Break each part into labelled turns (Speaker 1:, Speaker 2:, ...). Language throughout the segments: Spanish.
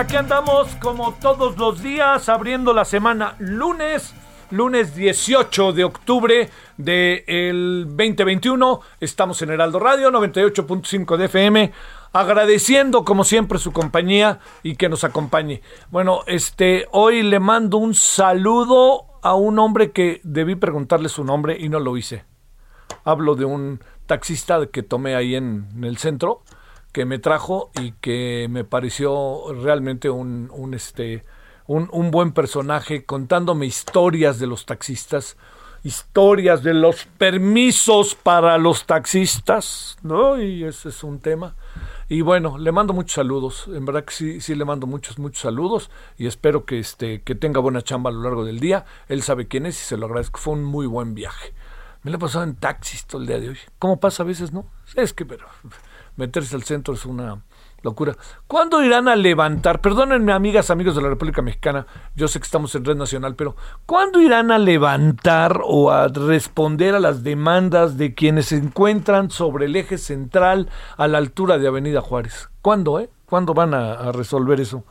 Speaker 1: Aquí andamos como todos los días abriendo la semana lunes, lunes 18 de octubre del 2021. Estamos en Heraldo Radio 98.5 de FM, agradeciendo como siempre su compañía y que nos acompañe. Bueno, este hoy le mando un saludo a un hombre que debí preguntarle su nombre y no lo hice. Hablo de un taxista que tomé ahí en el centro que me trajo y que me pareció realmente un, este un, un buen personaje contándome historias de los taxistas historias de los permisos para los taxistas, ¿no? Y ese es un tema. Y bueno, le mando muchos saludos, en verdad que sí, sí le mando muchos, muchos saludos y espero que, este, que tenga buena chamba a lo largo del día. Él sabe quién es y se lo agradezco, fue un muy buen viaje. Me lo he pasado en taxis todo el día de hoy. ¿Cómo pasa a veces, no? Es que, pero meterse al centro es una locura. ¿Cuándo irán a levantar? Perdónenme, amigas, amigos de la República Mexicana, yo sé que estamos en red nacional, pero ¿cuándo irán a levantar o a responder a las demandas de quienes se encuentran sobre el eje central a la altura de Avenida Juárez? ¿Cuándo, eh? ¿Cuándo van a, a resolver eso?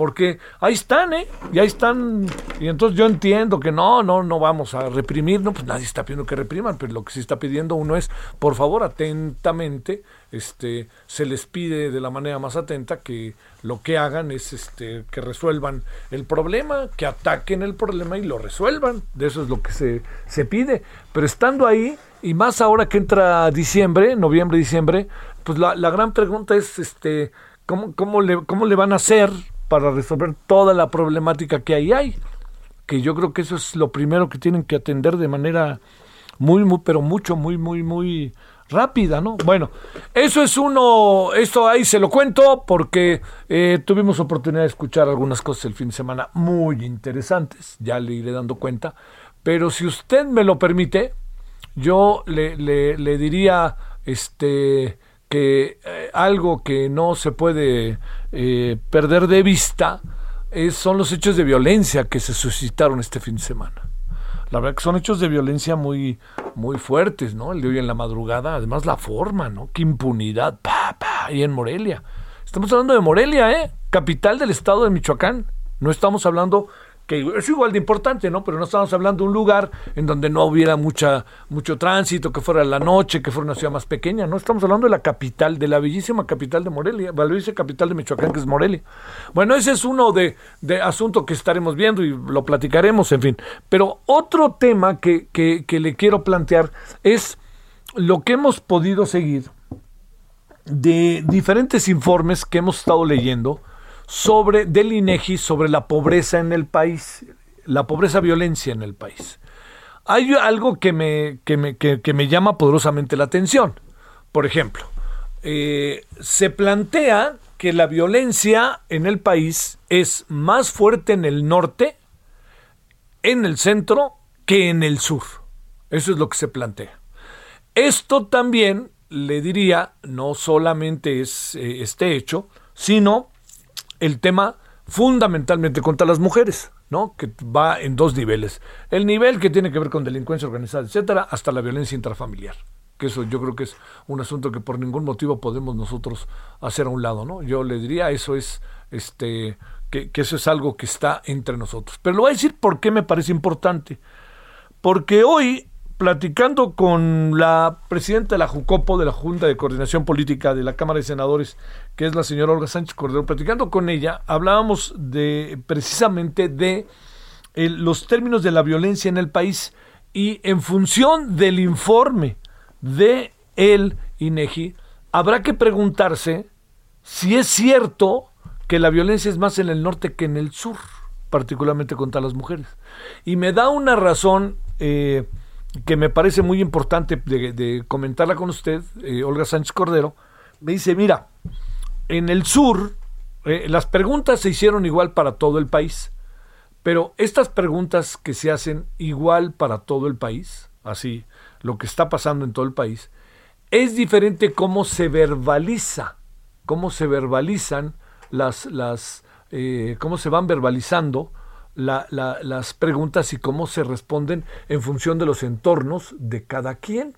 Speaker 1: Porque ahí están, ¿eh? Y ahí están. Y entonces yo entiendo que no, no, no vamos a reprimir, no, pues nadie está pidiendo que repriman, pero lo que se está pidiendo uno es, por favor, atentamente, este, se les pide de la manera más atenta que lo que hagan es este, que resuelvan el problema, que ataquen el problema y lo resuelvan. De eso es lo que se, se pide. Pero estando ahí, y más ahora que entra diciembre, noviembre, diciembre, pues la, la gran pregunta es, este, ¿cómo, cómo, ¿cómo le van a hacer? Para resolver toda la problemática que ahí hay. Que yo creo que eso es lo primero que tienen que atender de manera muy, muy, pero mucho, muy, muy, muy rápida, ¿no? Bueno, eso es uno, esto ahí se lo cuento porque eh, tuvimos oportunidad de escuchar algunas cosas el fin de semana muy interesantes, ya le iré dando cuenta, pero si usted me lo permite, yo le, le, le diría, este, que eh, algo que no se puede eh, perder de vista son los hechos de violencia que se suscitaron este fin de semana. La verdad que son hechos de violencia muy, muy fuertes, ¿no? El de hoy en la madrugada, además la forma, ¿no? Qué impunidad, pa, pa, ahí en Morelia. Estamos hablando de Morelia, ¿eh? Capital del estado de Michoacán. No estamos hablando que es igual de importante, ¿no? Pero no estamos hablando de un lugar en donde no hubiera mucha, mucho tránsito, que fuera la noche, que fuera una ciudad más pequeña, ¿no? Estamos hablando de la capital, de la bellísima capital de Morelia, bellísima capital de Michoacán, que es Morelia. Bueno, ese es uno de, de asuntos que estaremos viendo y lo platicaremos, en fin. Pero otro tema que, que, que le quiero plantear es lo que hemos podido seguir de diferentes informes que hemos estado leyendo sobre del INEGI sobre la pobreza en el país, la pobreza violencia en el país. Hay algo que me, que me, que me llama poderosamente la atención. Por ejemplo, eh, se plantea que la violencia en el país es más fuerte en el norte, en el centro, que en el sur. Eso es lo que se plantea. Esto también, le diría, no solamente es eh, este hecho, sino el tema fundamentalmente contra las mujeres, ¿no? Que va en dos niveles. El nivel que tiene que ver con delincuencia organizada, etcétera, hasta la violencia intrafamiliar. Que eso yo creo que es un asunto que por ningún motivo podemos nosotros hacer a un lado, ¿no? Yo le diría, eso es, este, que, que eso es algo que está entre nosotros. Pero le voy a decir por qué me parece importante. Porque hoy platicando con la presidenta de la JUCOPO, de la Junta de Coordinación Política de la Cámara de Senadores, que es la señora Olga Sánchez Cordero, platicando con ella, hablábamos de precisamente de eh, los términos de la violencia en el país y en función del informe de el INEGI, habrá que preguntarse si es cierto que la violencia es más en el norte que en el sur, particularmente contra las mujeres. Y me da una razón eh, que me parece muy importante de, comentarla con usted, eh, Olga Sánchez Cordero, me dice, mira, en el sur eh, las preguntas se hicieron igual para todo el país, pero estas preguntas que se hacen igual para todo el país, así, lo que está pasando en todo el país, es diferente cómo se verbaliza, cómo se verbalizan las, las eh, cómo se van verbalizando las preguntas y cómo se responden en función de los entornos de cada quien.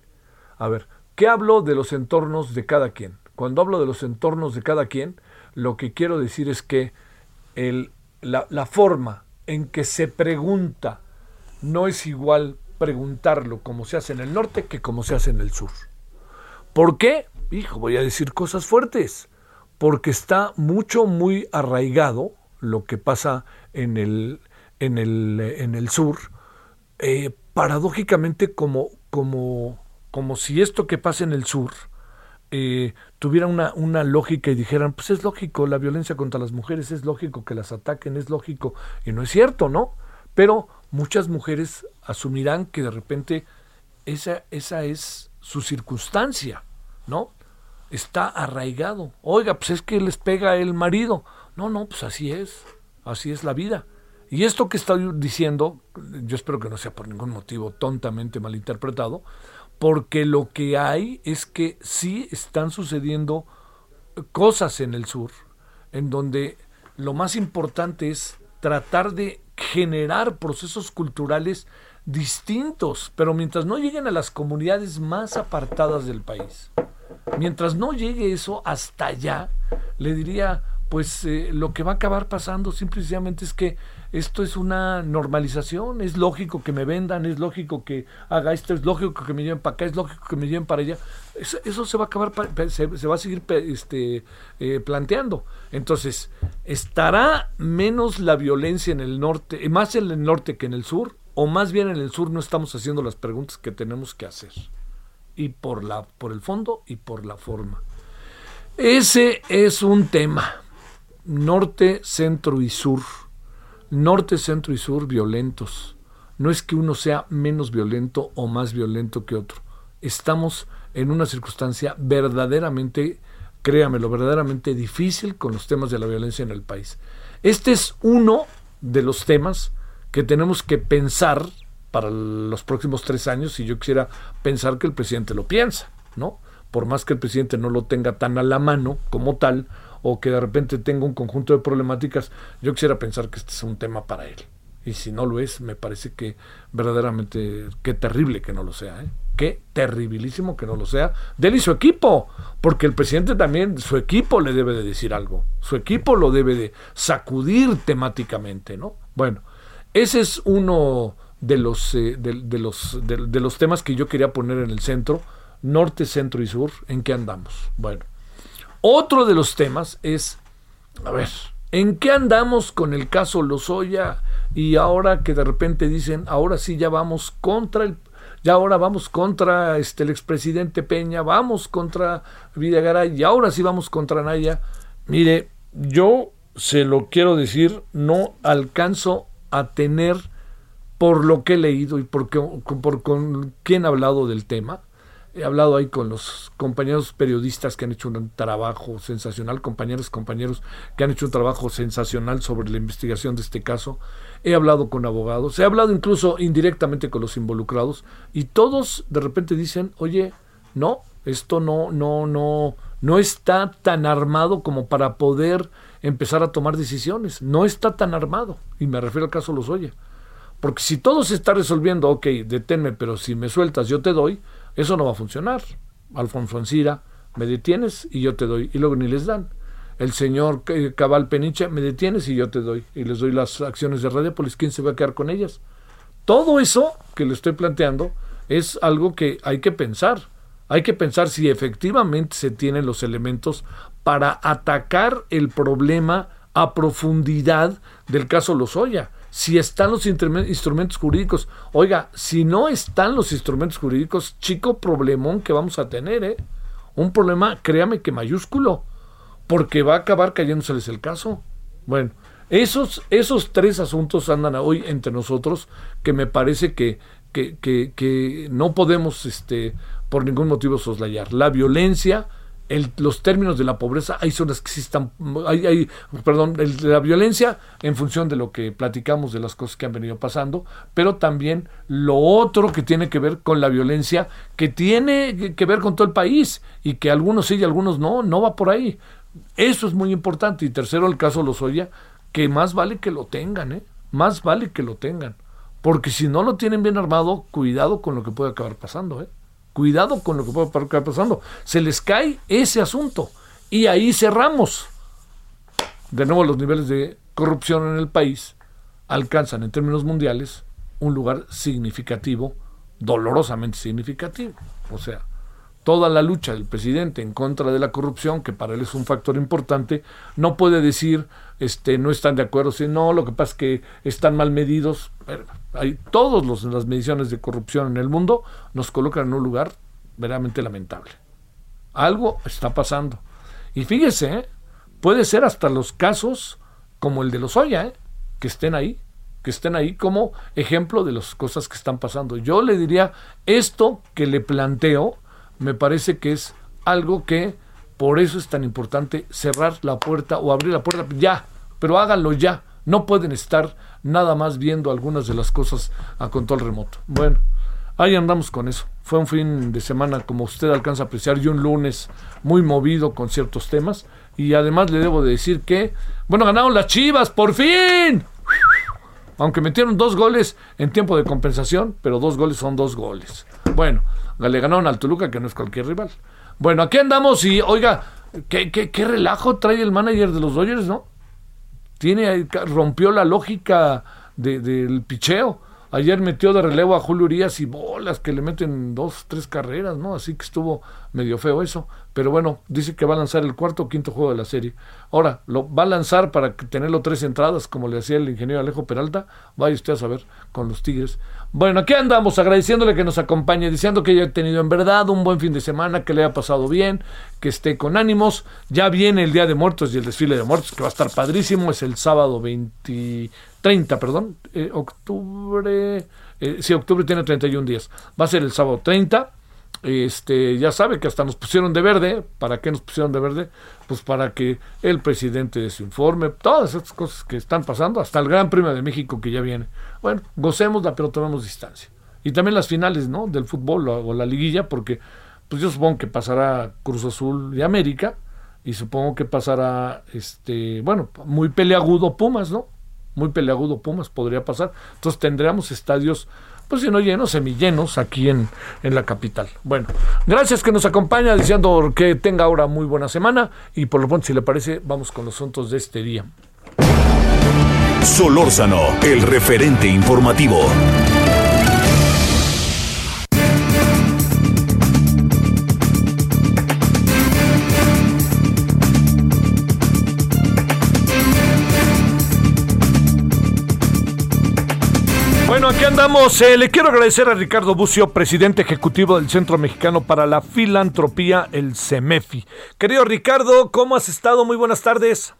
Speaker 1: A ver, ¿qué hablo de los entornos de cada quien? Cuando hablo de los entornos de cada quien, lo que quiero decir es que el, la, la forma en que se pregunta no es igual preguntarlo como se hace en el norte que como se hace en el sur. ¿Por qué? Hijo, voy a decir cosas fuertes. Porque está mucho, muy arraigado lo que pasa en el, en el, en el sur, eh, paradójicamente como, como, como si esto que pasa en el sur eh, tuviera una, una lógica y dijeran, pues es lógico, la violencia contra las mujeres es lógico que las ataquen, es lógico, y no es cierto, ¿no? Pero muchas mujeres asumirán que de repente esa, esa es su circunstancia, ¿no? Está arraigado. Oiga, pues es que les pega el marido. No, no, pues así es, así es la vida. Y esto que estoy diciendo, yo espero que no sea por ningún motivo tontamente malinterpretado, porque lo que hay es que sí están sucediendo cosas en el sur, en donde lo más importante es tratar de generar procesos culturales distintos, pero mientras no lleguen a las comunidades más apartadas del país, mientras no llegue eso hasta allá, le diría, pues eh, lo que va a acabar pasando simplemente es que esto es una normalización, es lógico que me vendan, es lógico que haga esto, es lógico que me lleven para acá, es lógico que me lleven para allá. Eso, se va a acabar, se, va a seguir este, eh, planteando. Entonces, ¿estará menos la violencia en el norte, más en el norte que en el sur? ¿O más bien en el sur no estamos haciendo las preguntas que tenemos que hacer? Y por, la, por el fondo y por la forma. Ese es un tema norte, centro y sur. Norte, centro y sur violentos. No es que uno sea menos violento o más violento que otro. Estamos en una circunstancia verdaderamente, créamelo, verdaderamente difícil con los temas de la violencia en el país. Este es uno de los temas que tenemos que pensar para los próximos tres años y yo quisiera pensar que el presidente lo piensa, ¿no? Por más que el presidente no lo tenga tan a la mano como tal, o que de repente tenga un conjunto de problemáticas, yo quisiera pensar que este es un tema para él. Y si no lo es, me parece que verdaderamente, qué terrible que no lo sea, ¿eh? qué terribilísimo que no lo sea, de él y su equipo, porque el presidente también, su equipo le debe de decir algo, su equipo lo debe de sacudir temáticamente, ¿no? Bueno, ese es uno de los, eh, de, los, de los temas que yo quería poner en el centro, norte, centro y sur, ¿en qué andamos? Bueno, otro de los temas es, a ver, ¿en qué andamos con el caso Lozoya? Y ahora que de repente dicen, ahora sí ya vamos contra el, ya ahora vamos contra este, el expresidente Peña, vamos contra Videgaray y ahora sí vamos contra Naya. Mire, yo se lo quiero decir, no alcanzo a tener por lo que he leído y por, por con quién he hablado del tema, He hablado ahí con los compañeros periodistas que han hecho un trabajo sensacional, compañeros, compañeros que han hecho un trabajo sensacional sobre la investigación de este caso. He hablado con abogados, he hablado incluso indirectamente con los involucrados y todos de repente dicen, oye, no, esto no, no, no, no está tan armado como para poder empezar a tomar decisiones. No está tan armado, y me refiero al caso Lozoya. Porque si todo se está resolviendo, ok, deténme, pero si me sueltas yo te doy, eso no va a funcionar. Alfonso Ancira, me detienes y yo te doy, y luego ni les dan. El señor Cabal Peniche, me detienes y yo te doy, y les doy las acciones de Radiopolis, ¿quién se va a quedar con ellas? Todo eso que le estoy planteando es algo que hay que pensar. Hay que pensar si efectivamente se tienen los elementos para atacar el problema a profundidad del caso Lozoya. Si están los instrumentos jurídicos. Oiga, si no están los instrumentos jurídicos, chico problemón que vamos a tener, ¿eh? Un problema, créame que mayúsculo, porque va a acabar cayéndoseles el caso. Bueno, esos, esos tres asuntos andan hoy entre nosotros que me parece que, que, que, que no podemos este, por ningún motivo soslayar. La violencia, los términos de la pobreza, hay zonas que sí están, hay, hay, perdón, la violencia en función de lo que platicamos de las cosas que han venido pasando, pero también lo otro que tiene que ver con la violencia, que tiene que ver con todo el país y que algunos sí y algunos no, no va por ahí. Eso es muy importante. Y tercero, el caso Lozoya, que más vale que lo tengan, ¿eh? Más vale que lo tengan. Porque si no lo tienen bien armado, cuidado con lo que puede acabar pasando, ¿eh? Cuidado con lo que puede estar pasando. Se les cae ese asunto. Y ahí cerramos. De nuevo, los niveles de corrupción en el país alcanzan en términos mundiales un lugar significativo, dolorosamente significativo. O sea, toda la lucha del presidente en contra de la corrupción, que para él es un factor importante, no puede decir, este, no están de acuerdo, si no, lo que pasa es que están mal medidos. Hay todas las mediciones de corrupción en el mundo nos colocan en un lugar verdaderamente lamentable. Algo está pasando. Y fíjese, ¿eh? puede ser hasta los casos como el de los Oya, ¿eh? que estén ahí, que estén ahí como ejemplo de las cosas que están pasando. Yo le diría, esto que le planteo, me parece que es algo que por eso es tan importante cerrar la puerta o abrir la puerta ya, pero háganlo ya. No pueden estar nada más viendo algunas de las cosas a control remoto. Bueno, ahí andamos con eso. Fue un fin de semana, como usted alcanza a apreciar, y un lunes muy movido con ciertos temas. Y además le debo de decir que, bueno, ganaron las Chivas, por fin. Aunque metieron dos goles en tiempo de compensación, pero dos goles son dos goles. Bueno, le ganaron al Toluca, que no es cualquier rival. Bueno, aquí andamos y, oiga, qué, qué, qué relajo trae el manager de los Dodgers, ¿no? Tiene, rompió la lógica del picheo. Ayer metió de relevo a Julio Urias y bolas que le meten dos, tres carreras, ¿no? Así que estuvo medio feo eso. Pero bueno, dice que va a lanzar el cuarto o quinto juego de la serie. Ahora, lo va a lanzar para tenerlo tres entradas, como le hacía el ingeniero Alejo Peralta. Vaya usted a saber con los Tigres. Bueno, aquí andamos agradeciéndole que nos acompañe, diciendo que haya tenido en verdad un buen fin de semana, que le haya pasado bien, que esté con ánimos. Ya viene el Día de Muertos y el desfile de muertos, que va a estar padrísimo. Es el sábado 20, 30, perdón, eh, octubre. Eh, sí, octubre tiene 31 días. Va a ser el sábado 30 este, ya sabe que hasta nos pusieron de verde. ¿Para qué nos pusieron de verde? Pues para que el presidente se informe, todas esas cosas que están pasando, hasta el Gran Premio de México que ya viene. Bueno, gocémosla, pero tomemos distancia. Y también las finales, ¿no? Del fútbol o, la liguilla, porque pues yo supongo que pasará Cruz Azul y América, y supongo que pasará, este, bueno, muy peleagudo Pumas, ¿no? Muy peleagudo Pumas podría pasar. Entonces tendríamos estadios pues si no llenos, semillenos aquí en, en la capital. Bueno, gracias que nos acompaña, diciendo que tenga ahora muy buena semana y por lo pronto, si le parece, vamos con los asuntos de este día.
Speaker 2: Solórzano, el referente informativo.
Speaker 1: Andamos. Eh, le quiero agradecer a Ricardo Bucio, presidente ejecutivo del Centro Mexicano para la Filantropía, el CEMEFI. Querido Ricardo, ¿cómo has estado? Muy buenas tardes.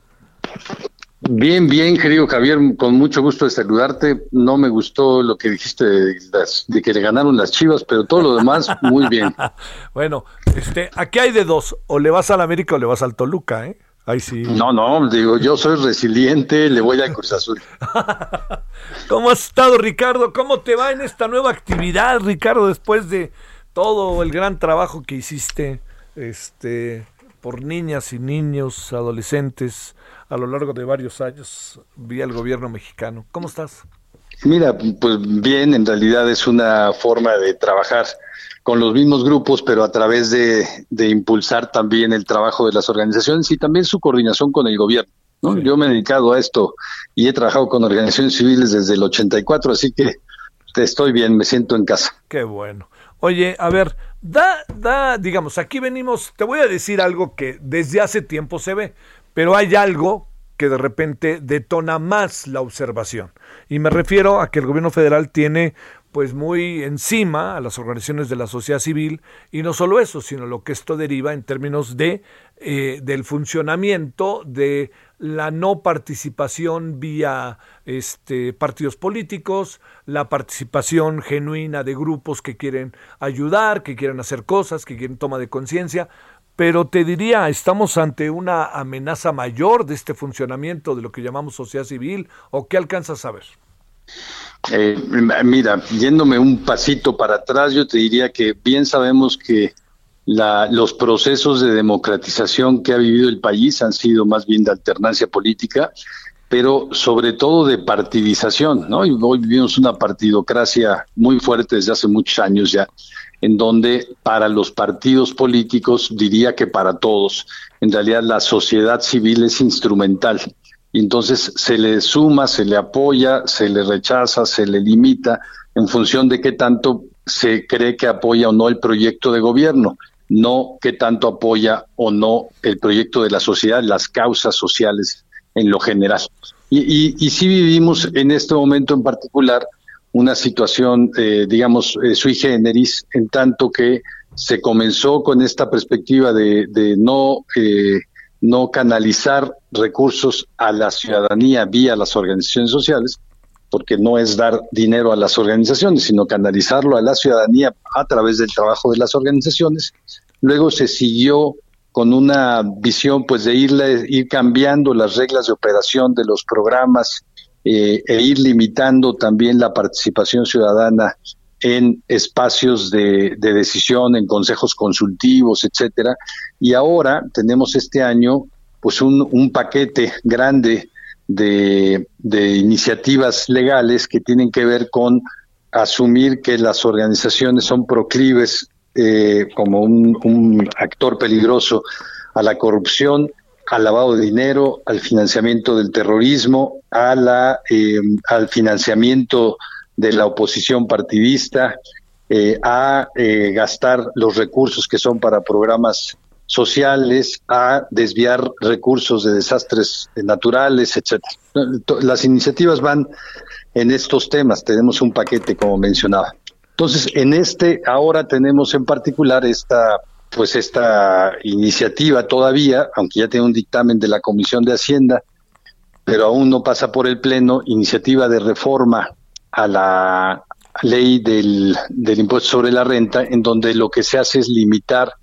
Speaker 3: Bien, bien, querido Javier, con mucho gusto de saludarte. No me gustó lo que dijiste de, de que le ganaron las chivas, pero todo lo demás, muy bien.
Speaker 1: bueno, este, aquí hay de dos, o le vas al América o le vas al Toluca, ¿eh? Ahí sí.
Speaker 3: No, no, digo, yo soy resiliente, le voy a Cruz Azul.
Speaker 1: ¿Cómo has estado, Ricardo? ¿Cómo te va en esta nueva actividad, Ricardo, después de todo el gran trabajo que hiciste este, por niñas y niños, adolescentes, a lo largo de varios años vía el gobierno mexicano. ¿Cómo estás?
Speaker 3: Mira, pues bien, en realidad es una forma de trabajar con los mismos grupos, pero a través de, impulsar también el trabajo de las organizaciones y también su coordinación con el gobierno. Yo me he dedicado a esto y he trabajado con organizaciones civiles desde el 84, así que estoy bien, me siento en casa.
Speaker 1: Qué bueno. Oye, a ver, da, da, digamos, aquí venimos, te voy a decir algo que desde hace tiempo se ve, pero hay algo que de repente detona más la observación. Y me refiero a que el gobierno federal tiene pues muy encima a las organizaciones de la sociedad civil y no solo eso, sino lo que esto deriva en términos de eh, del funcionamiento de la no participación vía este, partidos políticos, la participación genuina de grupos que quieren ayudar, que quieren hacer cosas, que quieren toma de conciencia, pero te diría, estamos ante una amenaza mayor de este funcionamiento de lo que llamamos sociedad civil, o qué alcanzas a ver?
Speaker 3: Eh, mira, yéndome un pasito para atrás, yo te diría que bien sabemos que los procesos de democratización que ha vivido el país han sido más bien de alternancia política, pero sobre todo de partidización, ¿no? Y hoy vivimos una partidocracia muy fuerte desde hace muchos años ya, en donde para los partidos políticos, diría que para todos, en realidad la sociedad civil es instrumental entonces se le suma, se le apoya, se le rechaza, se le limita en función de qué tanto se cree que apoya o no el proyecto de gobierno, no qué tanto apoya o no el proyecto de la sociedad, las causas sociales en lo general. Y, y, sí vivimos en este momento en particular una situación, eh, digamos, eh, sui generis, en tanto que se comenzó con esta perspectiva de, no eh, no canalizar recursos a la ciudadanía vía las organizaciones sociales, porque no es dar dinero a las organizaciones, sino canalizarlo a la ciudadanía a través del trabajo de las organizaciones. Luego se siguió con una visión pues de irle, ir cambiando las reglas de operación de los programas eh, e ir limitando también la participación ciudadana en espacios de, decisión, en consejos consultivos, etcétera. Y ahora tenemos este año pues un, paquete grande de, iniciativas legales que tienen que ver con asumir que las organizaciones son proclives eh, como un, actor peligroso a la corrupción, al lavado de dinero, al financiamiento del terrorismo, a la, eh, al financiamiento de la oposición partidista eh, a eh, gastar los recursos que son para programas sociales, a desviar recursos de desastres naturales, etcétera. Las iniciativas van en estos temas, tenemos un paquete como mencionaba. Entonces, en este ahora tenemos en particular esta pues esta iniciativa todavía, aunque ya tiene un dictamen de la Comisión de Hacienda, pero aún no pasa por el pleno, iniciativa de reforma a la ley del, del impuesto sobre la renta, en donde lo que se hace es limitar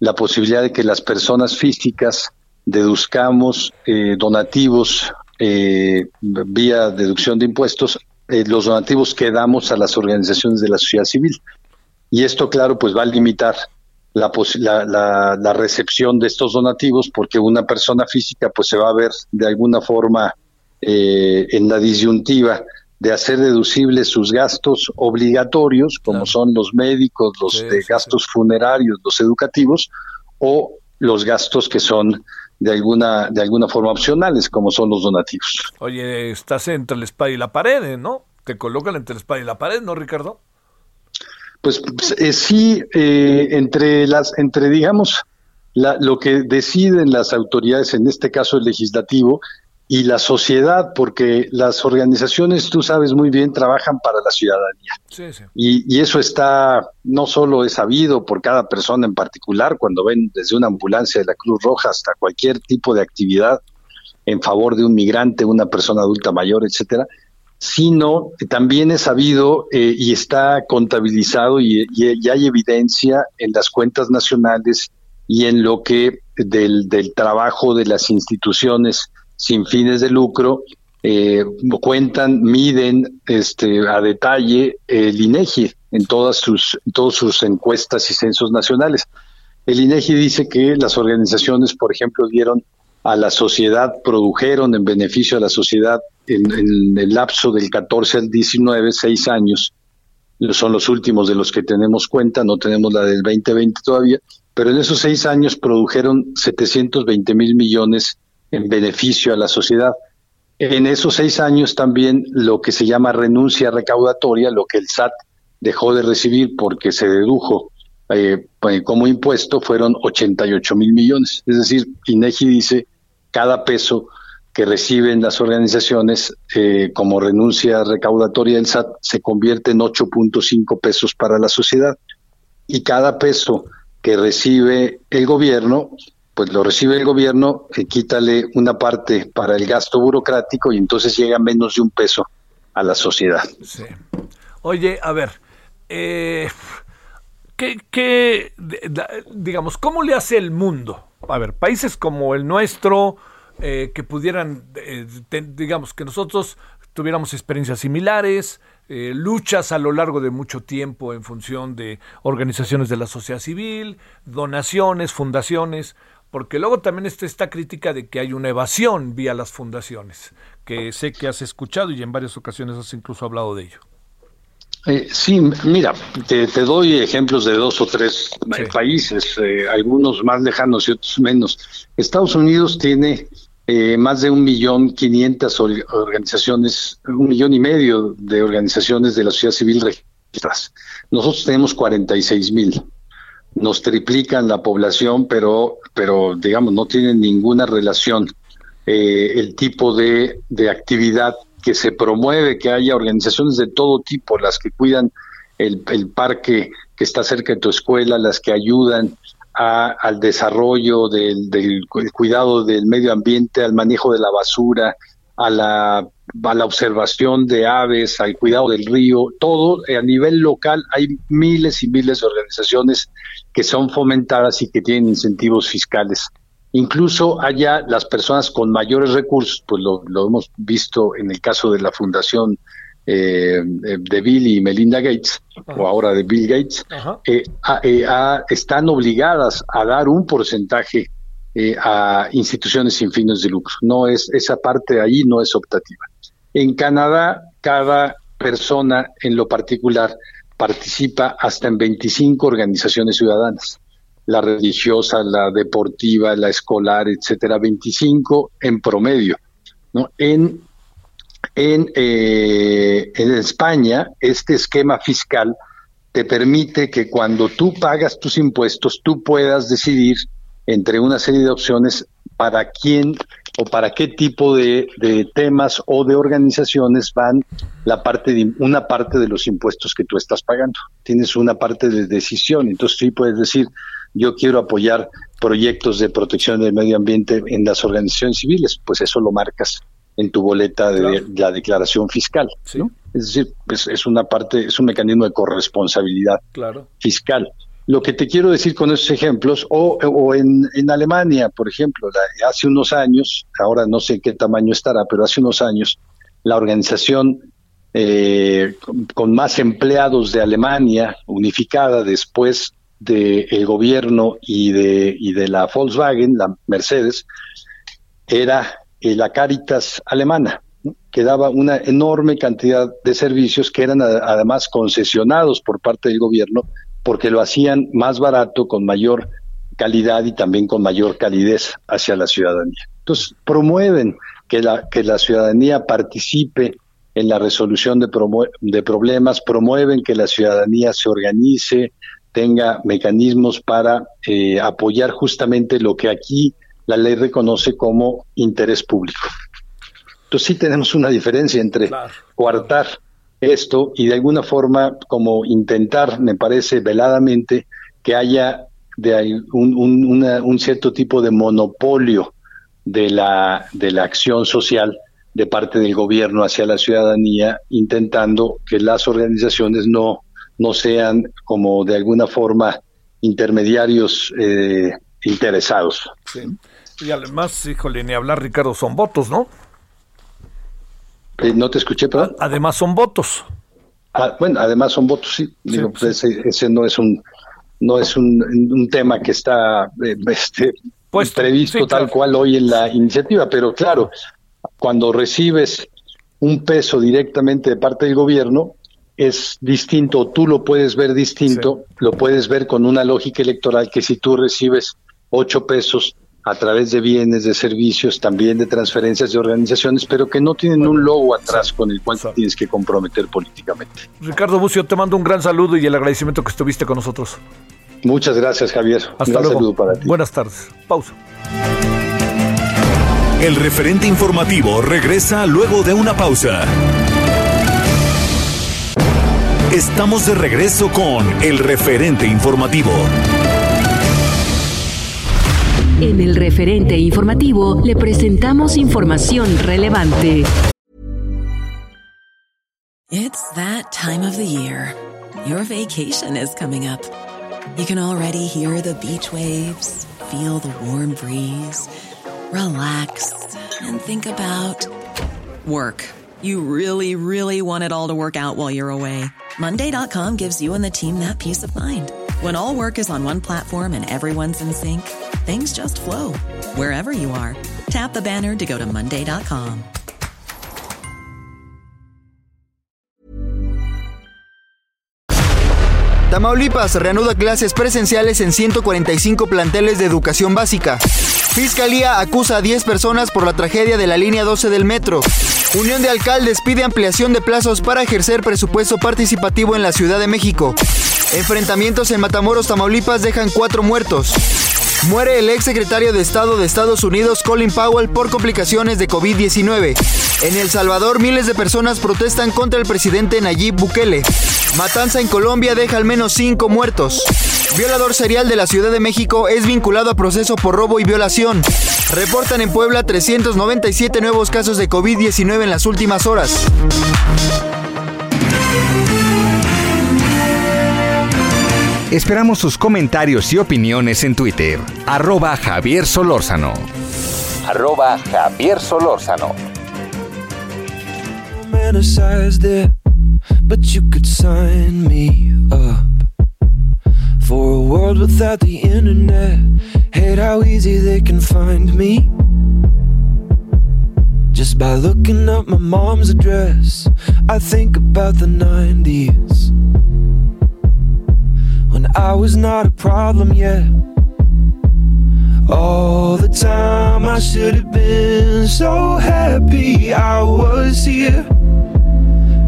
Speaker 3: la posibilidad de que las personas físicas deduzcamos eh, donativos eh, vía deducción de impuestos, eh, los donativos que damos a las organizaciones de la sociedad civil. Y esto, claro, pues va a limitar la, la, la, recepción de estos donativos porque una persona física pues se va a ver de alguna forma en la disyuntiva de hacer deducibles sus gastos obligatorios, como son los médicos, los de gastos funerarios, los educativos, o los gastos que son de alguna, de alguna forma opcionales, como son los donativos.
Speaker 1: Oye, estás entre la espada y la pared, ¿no? Te colocan entre la espada y la pared, ¿no, Ricardo?
Speaker 3: Pues, eh, sí, eh, entre las, entre digamos, la, lo que deciden las autoridades, en este caso el legislativo, y la sociedad, porque las organizaciones, tú sabes muy bien, trabajan para la ciudadanía. Sí, sí. Y, y, eso está, no solo es sabido por cada persona en particular, cuando ven desde una ambulancia de la Cruz Roja hasta cualquier tipo de actividad en favor de un migrante, una persona adulta mayor, etcétera, sino también es sabido eh, y está contabilizado y, y, hay evidencia en las cuentas nacionales y en lo que del, del trabajo de las instituciones sin fines de lucro eh, cuentan, miden este, a detalle el INEGI en todas sus, todas sus encuestas y censos nacionales. El INEGI dice que las organizaciones, por ejemplo, dieron a la sociedad, produjeron en beneficio a la sociedad en, en el lapso del 14 al 19, seis años, son los últimos de los que tenemos cuenta, no tenemos la del 2020 todavía, pero en esos seis años produjeron 720 mil millones en beneficio a la sociedad. En esos seis años también lo que se llama renuncia recaudatoria, lo que el SAT dejó de recibir porque se dedujo eh, pues, como impuesto, fueron 88 mil millones. Es decir, INEGI dice cada peso que reciben las organizaciones eh, como renuncia recaudatoria del SAT se convierte en 8.5 pesos para la sociedad y cada peso que recibe el gobierno, pues lo recibe el gobierno, eh, quítale una parte para el gasto burocrático y entonces llega menos de un peso a la sociedad.
Speaker 1: Oye, a ver, eh, ¿qué, digamos, cómo le hace el mundo? A ver, países como el nuestro, eh, que pudieran, eh, digamos, que nosotros tuviéramos experiencias similares, eh, luchas a lo largo de mucho tiempo en función de organizaciones de la sociedad civil, donaciones, fundaciones, porque luego también está esta crítica de que hay una evasión vía las fundaciones, que sé que has escuchado y en varias ocasiones has incluso hablado de ello.
Speaker 3: Eh, sí, mira, te, doy ejemplos de dos o tres países, eh, algunos más lejanos y otros menos. Estados Unidos tiene eh, más de un millón quinientas organizaciones, un millón y medio de organizaciones de la sociedad civil registradas. Nosotros tenemos 46 mil. Nos triplican la población, pero, pero digamos, no tienen ninguna relación el tipo de, de actividad que se promueve que haya organizaciones de todo tipo, las que cuidan el, parque que está cerca de tu escuela, las que ayudan al desarrollo del, cuidado del medio ambiente, al manejo de la basura, a la, a la observación de aves, al cuidado del río, todo a nivel local hay miles y miles de organizaciones que son fomentadas y que tienen incentivos fiscales Incluso allá las personas con mayores recursos, pues lo, hemos visto en el caso de la fundación eh, de Bill y Melinda Gates, o ahora de Bill Gates, eh, eh, están obligadas a dar un porcentaje a instituciones sin fines de lucro. No es esa parte ahí no es optativa. En Canadá, cada persona en lo particular participa hasta en 25 organizaciones ciudadanas la religiosa, la deportiva, la escolar, etcétera, 25 en promedio. ¿no? En, en, eh, en España, este esquema fiscal te permite que cuando tú pagas tus impuestos, tú puedas decidir entre una serie de opciones para quién o para qué tipo de, de, temas o de organizaciones van la parte de, una parte de los impuestos que tú estás pagando. Tienes una parte de decisión, entonces sí puedes decir, yo quiero apoyar proyectos de protección del medio ambiente en las organizaciones civiles, pues eso lo marcas en tu boleta de, la declaración fiscal. Es decir, es, una parte, es un mecanismo de corresponsabilidad fiscal. Lo que te quiero decir con esos ejemplos, o, en, Alemania, por ejemplo, hace unos años, ahora no sé qué tamaño estará, pero hace unos años, la organización eh, con más empleados de Alemania, unificada después del gobierno y de, y de la Volkswagen, la Mercedes, era eh, la Caritas alemana, que daba una enorme cantidad de servicios que eran además concesionados por parte del gobierno porque lo hacían más barato, con mayor calidad y también con mayor calidez hacia la ciudadanía. Entonces, promueven que la, que la ciudadanía participe en la resolución de, de problemas, promueven que la ciudadanía se organice, tenga mecanismos para eh, apoyar justamente lo que aquí la ley reconoce como interés público. Entonces sí tenemos una diferencia entre coartar esto y de alguna forma como intentar, me parece veladamente, que haya de un, un cierto tipo de monopolio de la, de la acción social de parte del gobierno hacia la ciudadanía, intentando que las organizaciones no no sean como de alguna forma intermediarios eh, interesados.
Speaker 1: Y además, híjole, ni hablar, Ricardo, son votos, ¿no?
Speaker 3: Eh, no te escuché, perdón.
Speaker 1: Además son votos.
Speaker 3: Ah, bueno, además son votos, sí. Pues ese, no es un no es un, tema que está eh, este, pues, previsto tal cual hoy en la iniciativa, pero claro, cuando recibes un peso directamente de parte del gobierno, es distinto, tú lo puedes ver distinto, lo puedes ver con una lógica electoral que si tú recibes ocho pesos a través de bienes, de servicios, también de transferencias de organizaciones, pero que no tienen un logo atrás con el cual tienes que comprometer políticamente.
Speaker 1: Ricardo Bucio, te mando un gran saludo y el agradecimiento que estuviste con nosotros.
Speaker 3: Muchas gracias, Javier.
Speaker 1: Hasta luego. Saludo para ti. Buenas tardes. Pausa.
Speaker 2: El referente informativo regresa luego de una pausa. Estamos de regreso con el referente informativo.
Speaker 4: En el referente informativo le presentamos información relevante.
Speaker 5: It's that time of the year. Your vacation is coming up. You can already hear the beach waves, feel the warm breeze, relax and think about work. You really, really want it all to work out while you're away. Monday.com gives you and the team that peace of mind. When all work is on one platform and everyone's in sync, things just flow wherever you are. Tap the banner to go to Monday.com.
Speaker 6: Tamaulipas reanuda clases presenciales en 145 planteles de educación básica. Fiscalía acusa a 10 personas por la tragedia de la línea 12 del metro. Unión de Alcaldes pide ampliación de plazos para ejercer presupuesto participativo en la Ciudad de México. Enfrentamientos en Matamoros, Tamaulipas dejan cuatro muertos. Muere el ex secretario de Estado de Estados Unidos, Colin Powell, por complicaciones de COVID-19. En El Salvador, miles de personas protestan contra el presidente Nayib Bukele. Matanza en Colombia deja al menos cinco muertos. Violador serial de la Ciudad de México es vinculado a proceso por robo y violación. Reportan en Puebla 397 nuevos casos de COVID-19 en las últimas horas.
Speaker 7: Esperamos sus comentarios y opiniones en Twitter. Arroba Javier Solórzano. Arroba Javier Solórzano. But you could sign me up for a world without the internet. Hate how easy they can find me. Just by looking up my mom's address, I think about the 90s. When I was not a problem yet. All the time I should have been so happy I was here.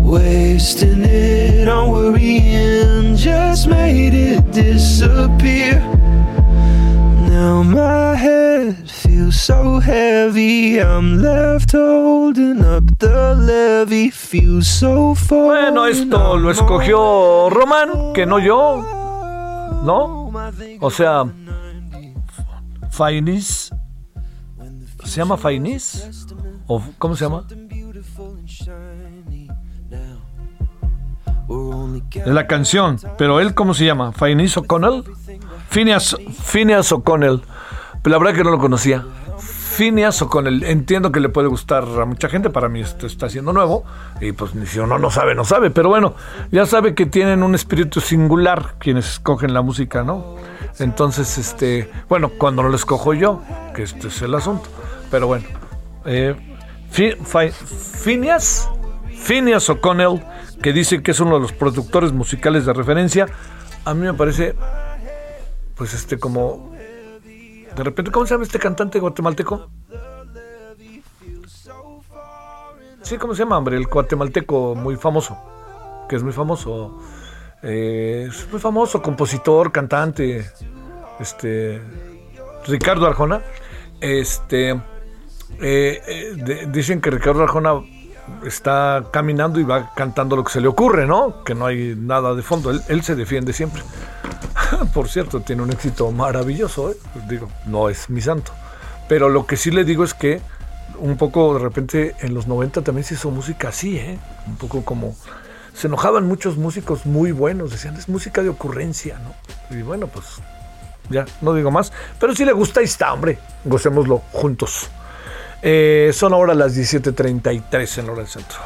Speaker 7: Wasting it on worrying just made it disappear. Now my head feels so heavy. I'm left holding up the levee. Feels so far.
Speaker 1: Bueno, esto lo escogió Román, que no yo. ¿No? O sea, Fainis. ¿Se llama Fainis? ¿O cómo se llama? La canción, pero él, ¿cómo se llama? ¿Fainis O'Connell? Phineas, Phineas O'Connell. Pero la verdad que no lo conocía. Phineas O'Connell. Entiendo que le puede gustar a mucha gente. Para mí esto está siendo nuevo. Y pues si uno no sabe, no sabe. Pero bueno, ya sabe que tienen un espíritu singular quienes escogen la música, ¿no? Entonces, este, bueno, cuando no lo escojo yo, que este es el asunto. Pero bueno, eh, Phineas, Phineas O'Connell, que dice que es uno de los productores musicales de referencia, a mí me parece, pues este, como de repente, ¿cómo se llama este cantante guatemalteco? Sí, ¿cómo se llama, hombre? El guatemalteco muy famoso, que es muy famoso. Eh, es muy famoso, compositor, cantante, este, Ricardo Arjona. Este, eh, eh, dicen que Ricardo Arjona está caminando y va cantando lo que se le ocurre, ¿no? Que no hay nada de fondo. él se defiende siempre. Por cierto, tiene un éxito maravilloso, ¿eh? pues digo, no es mi santo. Pero lo que sí le digo es que un poco de repente en los 90 también se hizo música así, ¿eh? Un poco como... Se enojaban muchos músicos muy buenos, decían, es música de ocurrencia, ¿no? Y bueno, pues ya, no digo más. Pero si le gusta, ahí está, hombre. Gocémoslo juntos. Eh, son ahora las 17.33 en hora del centro.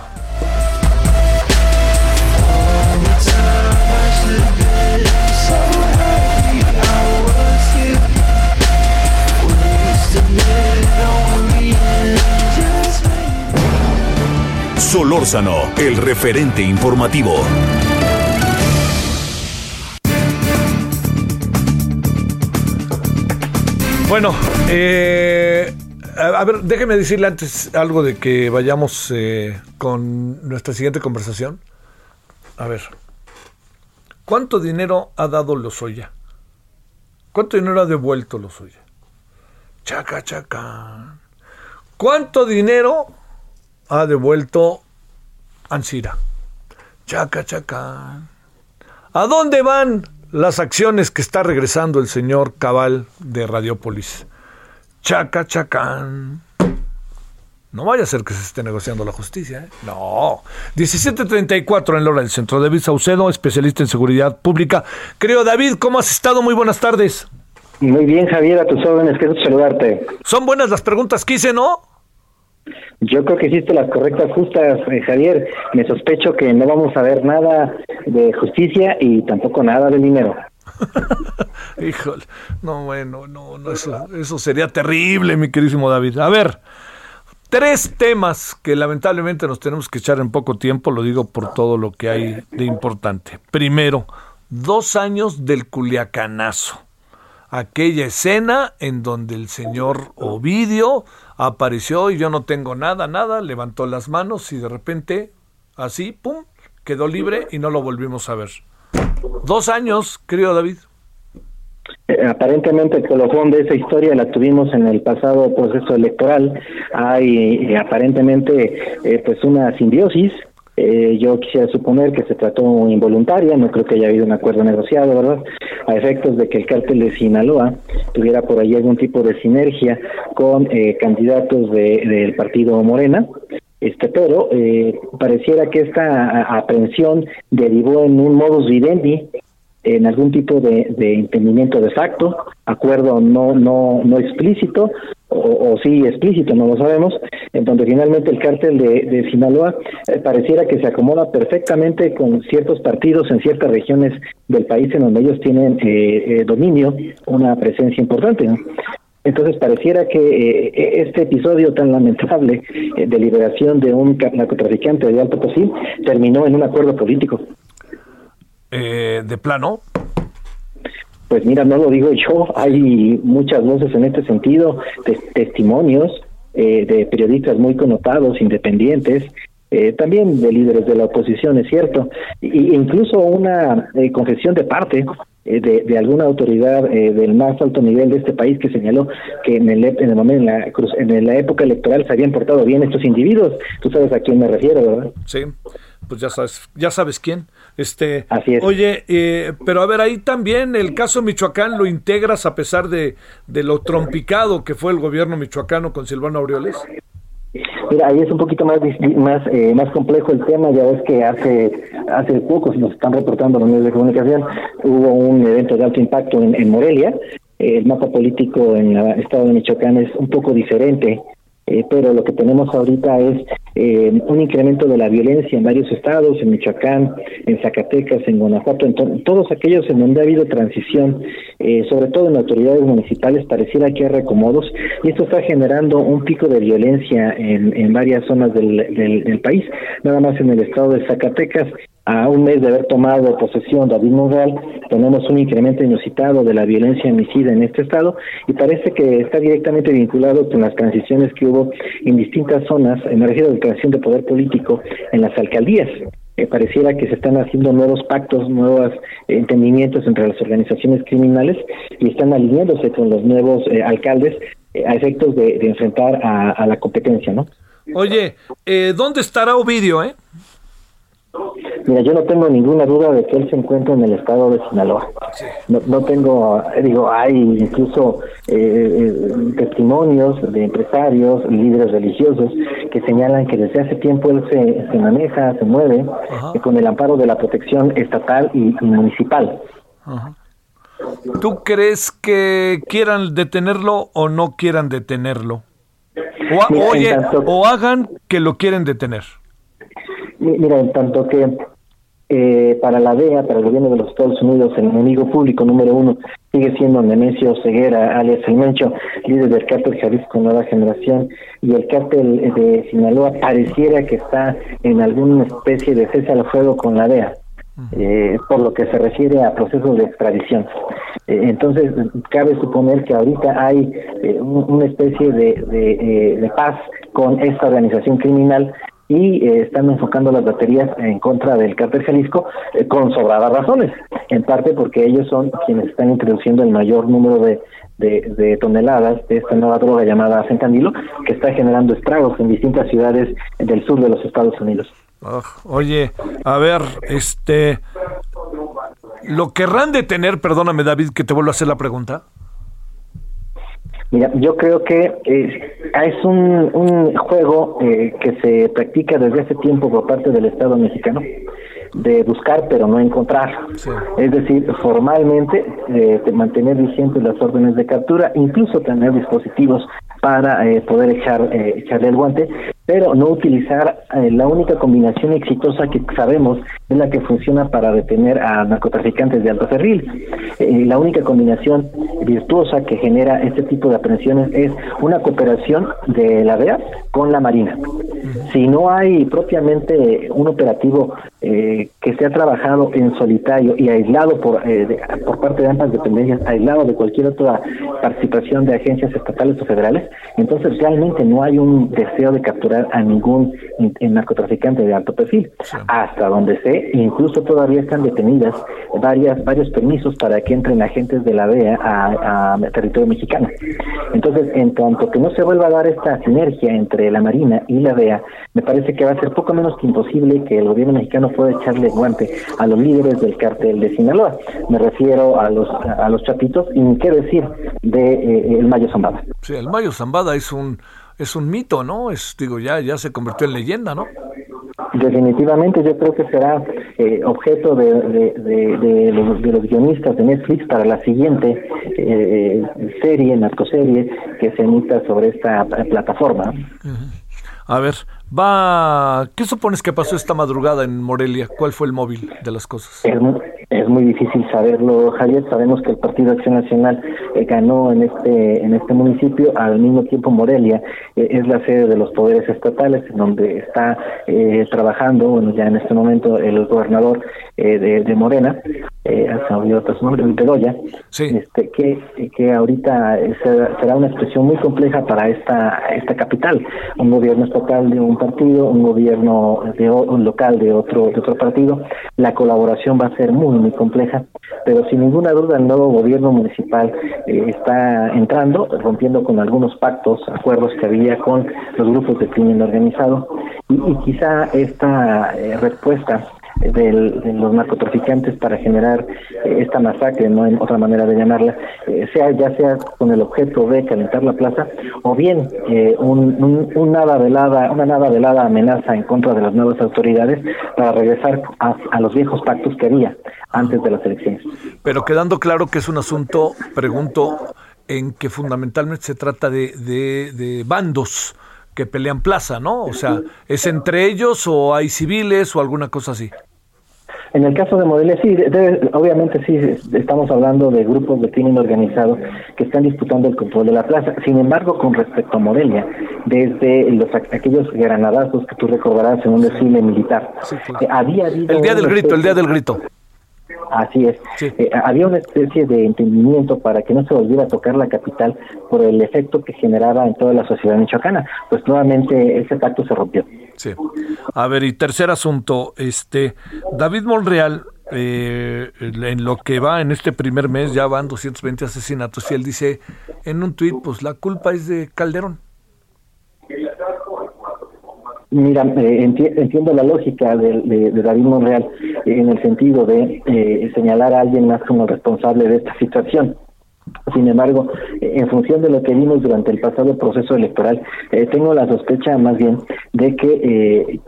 Speaker 2: Solórzano, el referente informativo.
Speaker 1: Bueno, eh, a, ver, déjeme decirle antes algo de que vayamos eh, con nuestra siguiente conversación. A ver, ¿cuánto dinero ha dado Lozoya? ¿Cuánto dinero ha devuelto Lozoya? Chaca, chaca. ¿Cuánto dinero ha devuelto Ansira? Chaca, chaca. ¿A dónde van las acciones que está regresando el señor Cabal de Radiopolis? Chaca, chacán. No vaya a ser que se esté negociando la justicia, ¿eh? No. 1734 en Lora del Centro. David Saucedo, especialista en seguridad pública. Creo, David, ¿cómo has estado? Muy buenas tardes.
Speaker 8: Muy bien, Javier, a tus órdenes, quiero saludarte.
Speaker 1: Son buenas las preguntas que hice, ¿no?
Speaker 8: Yo creo que hiciste las correctas justas, eh, Javier. Me sospecho que no vamos a ver nada de justicia y tampoco nada de dinero.
Speaker 1: Híjole, no, bueno, no, no, eso, eso sería terrible, mi queridísimo David. A ver, tres temas que lamentablemente nos tenemos que echar en poco tiempo, lo digo por todo lo que hay de importante. Primero, dos años del Culiacanazo. Aquella escena en donde el señor Ovidio apareció y yo no tengo nada, nada, levantó las manos y de repente, así, pum, quedó libre y no lo volvimos a ver. Dos años, querido David.
Speaker 8: Eh, aparentemente el colofón de esa historia la tuvimos en el pasado proceso electoral. Hay eh, aparentemente eh, pues una simbiosis. Eh, yo quisiera suponer que se trató involuntaria, no creo que haya habido un acuerdo negociado, ¿verdad? A efectos de que el cártel de Sinaloa tuviera por ahí algún tipo de sinergia con eh, candidatos de, del partido Morena, este pero eh, pareciera que esta aprehensión derivó en un modus vivendi en algún tipo de, de entendimiento de facto, acuerdo no no no explícito o, o sí explícito, no lo sabemos, en donde finalmente el cártel de, de Sinaloa eh, pareciera que se acomoda perfectamente con ciertos partidos en ciertas regiones del país en donde ellos tienen eh, eh, dominio, una presencia importante. Entonces pareciera que eh, este episodio tan lamentable de liberación de un ca- narcotraficante de Alto Potosí terminó en un acuerdo político.
Speaker 1: Eh, de plano,
Speaker 8: Pues mira, no lo digo yo, hay muchas voces en este sentido, te- testimonios eh, de periodistas muy connotados, independientes, eh, también de líderes de la oposición, es cierto, y, incluso una eh, confesión de parte eh, de, alguna autoridad eh, del más alto nivel de este país que señaló que en el, en el momento, en la, en la época electoral se habían portado bien estos individuos. Tú sabes a quién me refiero, ¿verdad?
Speaker 1: sí, pues ya sabes, ya sabes quién. Este,
Speaker 8: Así es.
Speaker 1: Oye, eh, pero a ver, ahí también el caso Michoacán lo integras a pesar de, de lo trompicado que fue el gobierno michoacano con Silvano Aureoles.
Speaker 8: Mira, ahí es un poquito más más eh, más complejo el tema. Ya ves que hace hace poco, si nos están reportando los medios de comunicación, hubo un evento de alto impacto en, en Morelia. El mapa político en el estado de Michoacán es un poco diferente, eh, pero lo que tenemos ahorita es eh, un incremento de la violencia en varios estados, en Michoacán, en Zacatecas, en Guanajuato, en to- todos aquellos en donde ha habido transición, eh, sobre todo en autoridades municipales, pareciera que hay recomodos, y esto está generando un pico de violencia en, en varias zonas del país, nada más en el estado de Zacatecas. A un mes de haber tomado posesión David Monreal, tenemos un incremento inusitado de la violencia homicida en este estado y parece que está directamente vinculado con las transiciones que hubo en distintas zonas, eh, me refiero a la transición de poder político en las alcaldías. Eh, pareciera que se están haciendo nuevos pactos, nuevos eh, entendimientos entre las organizaciones criminales y están alineándose con los nuevos eh, alcaldes eh, a efectos de, de enfrentar a, a la competencia, ¿no?
Speaker 1: Oye, ¿dónde estará Ovidio, eh?
Speaker 8: Mira, yo no tengo ninguna duda de que él se encuentra en el estado de Sinaloa. No, no tengo, eh, digo, hay incluso eh, eh, testimonios de empresarios, líderes religiosos que señalan que desde hace tiempo él se, se maneja, se mueve eh, con el amparo de la protección estatal y, y municipal.
Speaker 1: ¿Tú crees que quieran detenerlo o no quieran detenerlo? O, ha-
Speaker 8: Mira, en
Speaker 1: oye,
Speaker 8: tanto-
Speaker 1: o hagan que lo quieren detener.
Speaker 8: Mi- Mira, en tanto que eh, para la DEA, para el gobierno de los Estados Unidos, el enemigo público número uno sigue siendo Nemesio Ceguera, alias El Mencho, líder del cártel Jalisco Nueva Generación, y el cártel de Sinaloa pareciera que está en alguna especie de cese al fuego con la DEA. Eh, por lo que se refiere a procesos de extradición. Eh, entonces, cabe suponer que ahorita hay eh, una especie de, de, paz con esta organización criminal y están enfocando las baterías en contra del cártel Jalisco con sobradas razones, en parte porque ellos son quienes están introduciendo el mayor número de, de, toneladas de esta nueva droga llamada fentanilo, que está generando estragos en distintas ciudades del sur de los Estados Unidos
Speaker 1: oye, a ver, este, ¿lo querrán detener? Perdóname, David, que te vuelvo a hacer la pregunta.
Speaker 8: Mira, yo creo que eh, es un, un juego eh, que se practica desde hace tiempo por parte del Estado mexicano de buscar pero no encontrar. Es decir, formalmente eh, mantener vigentes las órdenes de captura, incluso tener dispositivos para eh, poder echar eh, echarle el guante, pero no utilizar eh, la única combinación exitosa que sabemos es la que funciona para detener a narcotraficantes de alto ferril. Eh, la única combinación virtuosa que genera este tipo de aprehensiones es una cooperación de la DEA con la Marina. Si no hay propiamente un operativo eh, que se ha trabajado en solitario y aislado por, por parte de ambas dependencias, aislado de cualquier otra participación de agencias estatales o federales, entonces realmente no hay un deseo de capturar a ningún narcotraficante de alto perfil. Hasta donde sé, incluso todavía están detenidas varias varios permisos para que entren agentes de la DEA a, territorio mexicano. Entonces, en cuanto que no se vuelva a dar esta sinergia entre la Marina y la DEA, me parece que va a ser poco menos que imposible que el gobierno mexicano pueda echarle guante a los líderes del cártel de Sinaloa. Me refiero a los a los chapitos y qué decir de eh, el Mayo Zambada.
Speaker 1: Sí, el Mayo Zambada es un es un mito, ¿no? Es, digo, ya, ya se convirtió en leyenda, ¿no?
Speaker 8: Definitivamente yo creo que será eh, objeto de, de, los, guionistas de Netflix para la siguiente eh, serie, narcoserie, que se emita sobre esta plataforma.
Speaker 1: A ver, va, ¿qué supones que pasó esta madrugada en Morelia? ¿Cuál fue el móvil de las cosas?
Speaker 8: Es muy difícil saberlo, Javier. Sabemos que el Partido Acción Nacional eh, ganó en este en este municipio. Al mismo tiempo, Morelia eh, es la sede de los poderes estatales, donde está eh, trabajando, bueno, ya en este momento el gobernador de, Morena, eh, otro nombre, Bedoya, este, que, que ahorita será, una expresión muy compleja para esta esta capital. Un gobierno estatal de un partido, un gobierno de un local de otro de otro partido. La colaboración va a ser muy muy compleja, pero sin ninguna duda el nuevo gobierno municipal eh, está entrando, rompiendo con algunos pactos, acuerdos que había con los grupos de crimen organizado y, quizá esta eh, respuesta de los narcotraficantes para generar eh, esta masacre, no en otra manera de llamarla, eh, sea ya sea con el objeto de calentar la plaza o bien eh, un, nada velada, una nada velada amenaza en contra de las nuevas autoridades para regresar a, los viejos pactos que había antes de las elecciones.
Speaker 1: Pero quedando claro que es un asunto, pregunto, en que fundamentalmente se trata de, de, de bandos que pelean plaza, ¿no? O sea, ¿es entre ellos o hay civiles o alguna cosa así?
Speaker 8: En el caso de Morelia, sí, obviamente sí, estamos hablando de grupos de crimen organizado que están disputando el control de la plaza. Sin embargo, con respecto a Morelia, desde los aquellos granadazos que tú recordarás en un desfile militar, eh, había
Speaker 1: El día del grito, el día del grito.
Speaker 8: Así es. Eh, había una especie de entendimiento para que no se volviera a tocar la capital por el efecto que generaba en toda la sociedad michoacana. Pues nuevamente ese pacto se rompió.
Speaker 1: Sí. A ver, y tercer asunto, este David Monreal eh, en lo que va en este primer mes ya van 220 asesinatos y él dice en un tuit, pues la culpa es de Calderón.
Speaker 8: Mira, eh, entiendo la lógica de, David Monreal en el sentido de eh, señalar a alguien más como responsable de esta situación. Sin embargo, en función de lo que vimos durante el pasado proceso electoral, eh, tengo la sospecha más bien de que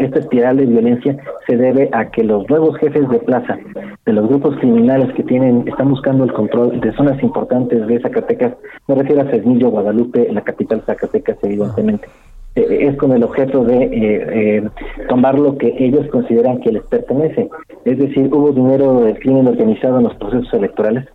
Speaker 8: esta espiral de violencia se debe a que los nuevos jefes de plaza de los grupos criminales que tienen están buscando el control de zonas importantes de Zacatecas, me refiero a Fresnillo, Guadalupe, la capital Zacatecas, evidentemente. Eh, es con el objeto de eh, eh, tomar lo que ellos consideran que les pertenece. Es decir, hubo dinero del crimen organizado en los procesos electorales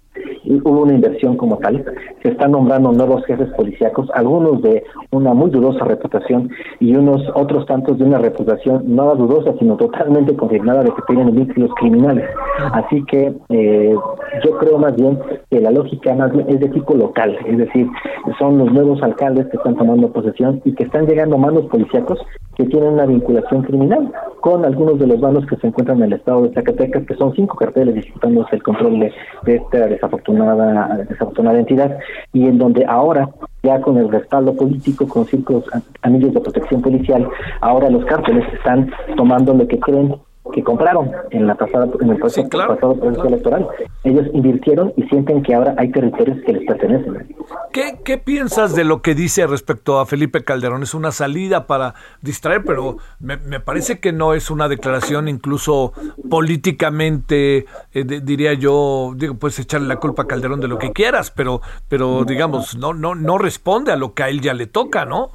Speaker 8: hubo una inversión como tal. Se están nombrando nuevos jefes policíacos, algunos de una muy dudosa reputación y unos otros tantos de una reputación no dudosa, sino totalmente confirmada de que tienen vínculos criminales. Así que eh, yo creo más bien que la lógica más es de tipo local, es decir, son los nuevos alcaldes que están tomando posesión y que están llegando manos policíacos que tienen una vinculación criminal con algunos de los manos que se encuentran en el estado de Zacatecas, que son cinco carteles disputándose el control de, esta desafortunada, desafortunada entidad, y en donde ahora, ya con el respaldo político, con cinco anillos de protección policial, ahora los cárteles están tomando lo que creen que compraron en la pasada en el pasado, proceso electoral. Ellos invirtieron y sienten que ahora hay territorios que les pertenecen.
Speaker 1: ¿Qué, ¿Qué piensas de lo que dice respecto a Felipe Calderón? Es una salida para distraer, pero me, parece que no es una declaración incluso políticamente, eh, diría yo, digo, puedes echarle la culpa a Calderón de lo que quieras, pero, pero digamos, no, no, no responde a lo que a él ya le toca, ¿no?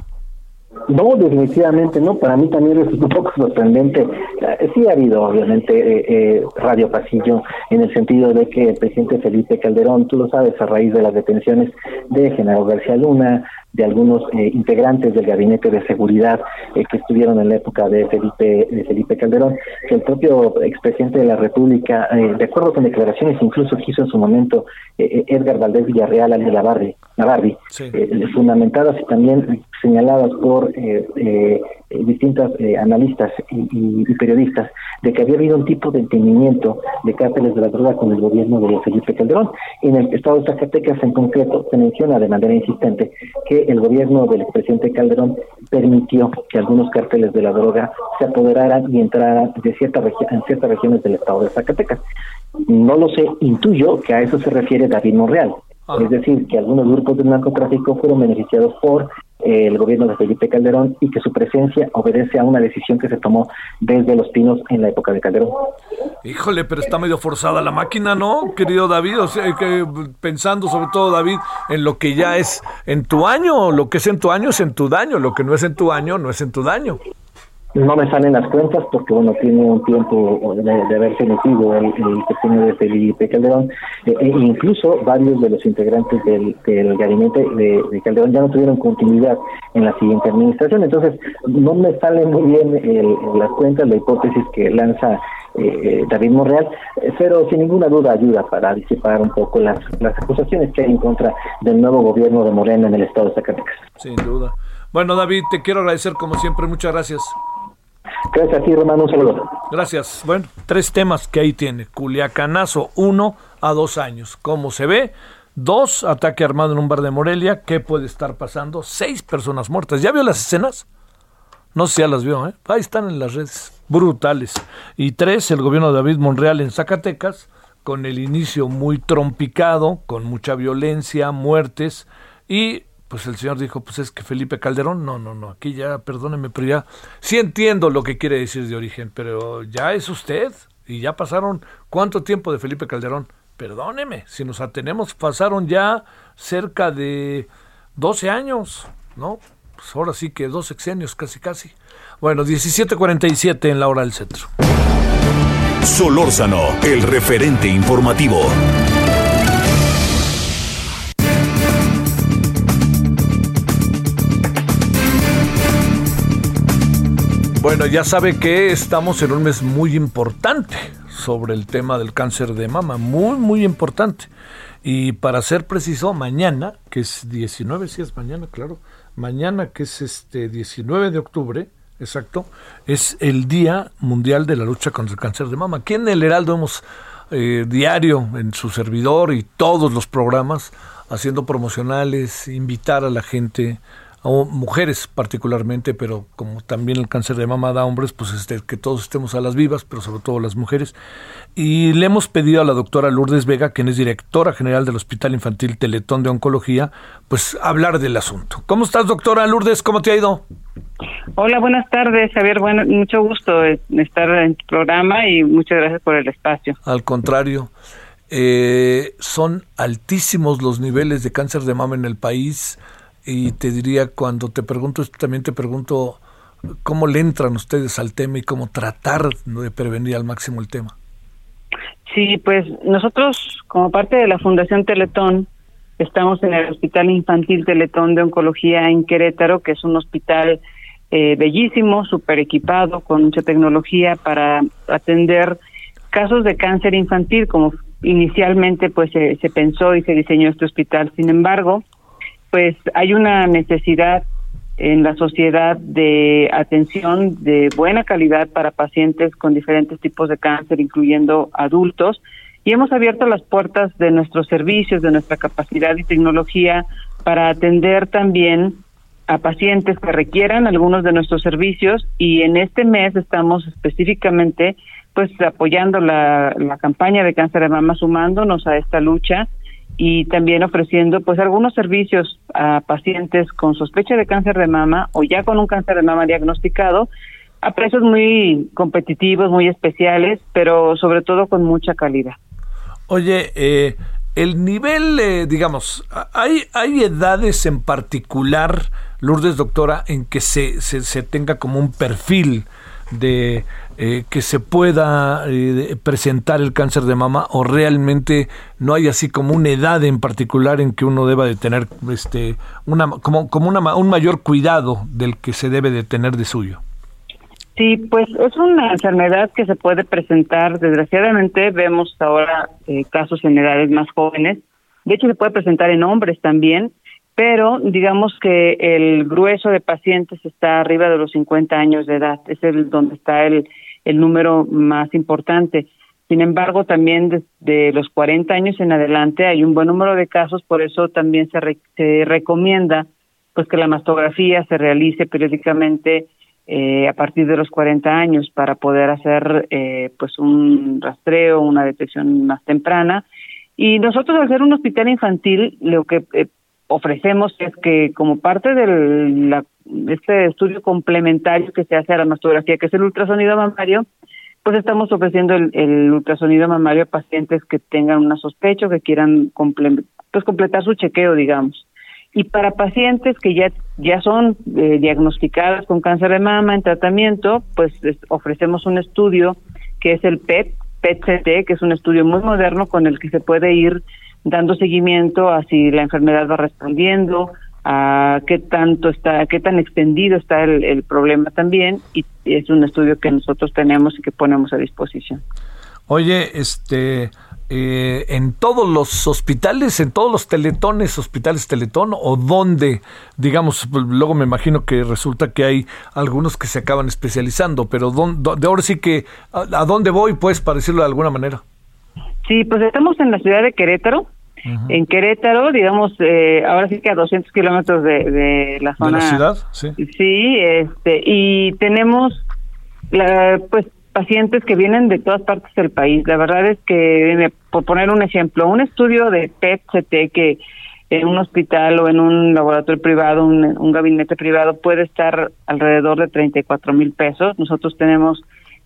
Speaker 8: No, definitivamente no. Para mí también es un poco sorprendente. Eh, sí ha habido, obviamente, eh, eh, radio pasillo en el sentido de que el presidente Felipe Calderón, tú lo sabes, a raíz de las detenciones de General García Luna, de algunos eh, integrantes del gabinete de seguridad eh, que estuvieron en la época de Felipe de Felipe Calderón, que el propio expresidente de la República, eh, de acuerdo con declaraciones incluso que hizo en su momento Edgar Valdés Villarreal, alias Navarri, Navarri fundamentadas y también señaladas por distintas analistas y, periodistas, de que había habido un tipo de entendimiento de cárteles de la droga con el gobierno de Felipe Calderón. En el estado de Zacatecas en concreto se menciona de manera insistente que el gobierno del expresidente Calderón permitió que algunos carteles de la droga se apoderaran y entraran de cierta en ciertas regiones del estado de Zacatecas. No lo sé, intuyo que a eso se refiere David Monreal. Es decir, que algunos grupos de narcotráfico fueron beneficiados por el gobierno de Felipe Calderón y que su presencia obedece a una decisión que se tomó desde Los Pinos en la época de Calderón.
Speaker 1: Híjole, pero está medio forzada la máquina, ¿no, querido David? O sea, que pensando sobre todo, David, en lo que ya es en tu año, lo que es en tu año es en tu daño, lo que no es en tu año no es en tu daño
Speaker 8: no me salen las cuentas porque bueno tiene un tiempo de, haberse metido el, el de Felipe Calderón. Eh, e incluso varios de los integrantes del, gabinete de, Calderón ya no tuvieron continuidad en la siguiente administración. Entonces no me sale muy bien las cuentas la hipótesis que lanza eh, David Monreal pero sin ninguna duda ayuda para disipar un poco las, las acusaciones que hay en contra del nuevo gobierno de Morena en el estado de Zacatecas.
Speaker 1: Sin duda. Bueno David te quiero agradecer como siempre. Muchas gracias
Speaker 8: Gracias a ti.
Speaker 1: Gracias. Bueno, tres temas que ahí tiene. Culiacanazo, uno a dos años. ¿Cómo se ve? Dos, ataque armado en un bar de Morelia. ¿Qué puede estar pasando? Seis personas muertas. ¿Ya vio las escenas? No sé si ya las vio, ¿eh? Ahí están en las redes. Brutales. Y tres, el gobierno de David Monreal en Zacatecas, con el inicio muy trompicado, con mucha violencia, muertes y pues el señor dijo, pues es que Felipe Calderón, no, no, no, aquí ya, perdóneme, pero ya, sí entiendo lo que quiere decir de origen, pero ya es usted, y ya pasaron, ¿cuánto tiempo de Felipe Calderón? Perdóneme, si nos atenemos, pasaron ya cerca de 12 años, ¿no? Pues ahora sí que dos sexenios, casi, casi. Bueno, 17.47 en la hora del centro.
Speaker 2: Solórzano, el referente informativo.
Speaker 1: Bueno, ya sabe que estamos en un mes muy importante sobre el tema del cáncer de mama, muy, muy importante. Y para ser preciso, mañana, que es 19, sí es mañana, claro, mañana que es este 19 de octubre, exacto, es el Día Mundial de la Lucha contra el Cáncer de Mama. Aquí en el Heraldo hemos eh, diario, en su servidor y todos los programas, haciendo promocionales, invitar a la gente o mujeres particularmente, pero como también el cáncer de mama da hombres, pues este, que todos estemos a las vivas, pero sobre todo las mujeres. Y le hemos pedido a la doctora Lourdes Vega, quien es directora general del Hospital Infantil Teletón de Oncología, pues hablar del asunto. ¿Cómo estás, doctora Lourdes? ¿Cómo te ha ido?
Speaker 9: Hola, buenas tardes, Javier. Bueno, mucho gusto estar en tu programa y muchas gracias por el espacio.
Speaker 1: Al contrario. Eh, son altísimos los niveles de cáncer de mama en el país y te diría, cuando te pregunto esto, también te pregunto cómo le entran ustedes al tema y cómo tratar de prevenir al máximo el tema.
Speaker 9: Sí, pues nosotros como parte de la Fundación Teletón estamos en el Hospital Infantil Teletón de Oncología en Querétaro, que es un hospital eh, bellísimo, súper equipado, con mucha tecnología para atender casos de cáncer infantil, como inicialmente pues se, se pensó y se diseñó este hospital. Sin embargo, pues hay una necesidad en la sociedad de atención de buena calidad para pacientes con diferentes tipos de cáncer, incluyendo adultos, y hemos abierto las puertas de nuestros servicios, de nuestra capacidad y tecnología para atender también a pacientes que requieran algunos de nuestros servicios y en este mes estamos específicamente pues apoyando la, campaña de cáncer de mama sumándonos a esta lucha y también ofreciendo pues algunos servicios a pacientes con sospecha de cáncer de mama o ya con un cáncer de mama diagnosticado a precios muy competitivos, muy especiales, pero sobre todo con mucha calidad.
Speaker 1: Oye, eh, el nivel, eh, digamos, hay, hay edades en particular, Lourdes, doctora, en que se, se, se tenga como un perfil de eh, que se pueda eh, presentar el cáncer de mama o realmente no hay así como una edad en particular en que uno deba de tener este una como como una, un mayor cuidado del que se debe de tener de suyo.
Speaker 9: Sí, pues es una enfermedad que se puede presentar, desgraciadamente vemos ahora eh, casos en edades más jóvenes, de hecho se puede presentar en hombres también, pero digamos que el grueso de pacientes está arriba de los 50 años de edad, es el donde está el, el número más importante. Sin embargo, también desde los 40 años en adelante hay un buen número de casos, por eso también se, se recomienda pues que la mastografía se realice periódicamente eh, a partir de los 40 años para poder hacer eh, pues un rastreo, una detección más temprana. Y nosotros al ser un hospital infantil, lo que eh, ofrecemos es que como parte de este estudio complementario que se hace a la mastografía, que es el ultrasonido mamario, pues estamos ofreciendo el, ultrasonido mamario a pacientes que tengan una sospecha o que quieran pues completar su chequeo, digamos. Y para pacientes que ya, ya son eh, diagnosticadas con cáncer de mama en tratamiento, pues ofrecemos un estudio que es el PET, PET-CT, que es un estudio muy moderno con el que se puede ir dando seguimiento a si la enfermedad va respondiendo, a qué tanto está, qué tan extendido está el, problema también, y es un estudio que nosotros tenemos y que ponemos a disposición.
Speaker 1: Oye, este, eh, en todos los hospitales, en todos los teletones, hospitales teletón, o dónde, digamos, pues, luego me imagino que resulta que hay algunos que se acaban especializando, pero de ahora sí que, a, dónde voy, pues, para decirlo de alguna manera?
Speaker 9: Sí, pues estamos en la ciudad de Querétaro. En Querétaro, digamos, eh, ahora sí que a 200 kilómetros de, la zona.
Speaker 1: ¿De la ciudad? Sí.
Speaker 9: Sí, este, y tenemos, la, pues, pacientes que vienen de todas partes del país. La verdad es que, por poner un ejemplo, un estudio de PET-CT que en un hospital o en un laboratorio privado, un, un gabinete privado, puede estar alrededor de 34 mil pesos. Nosotros tenemos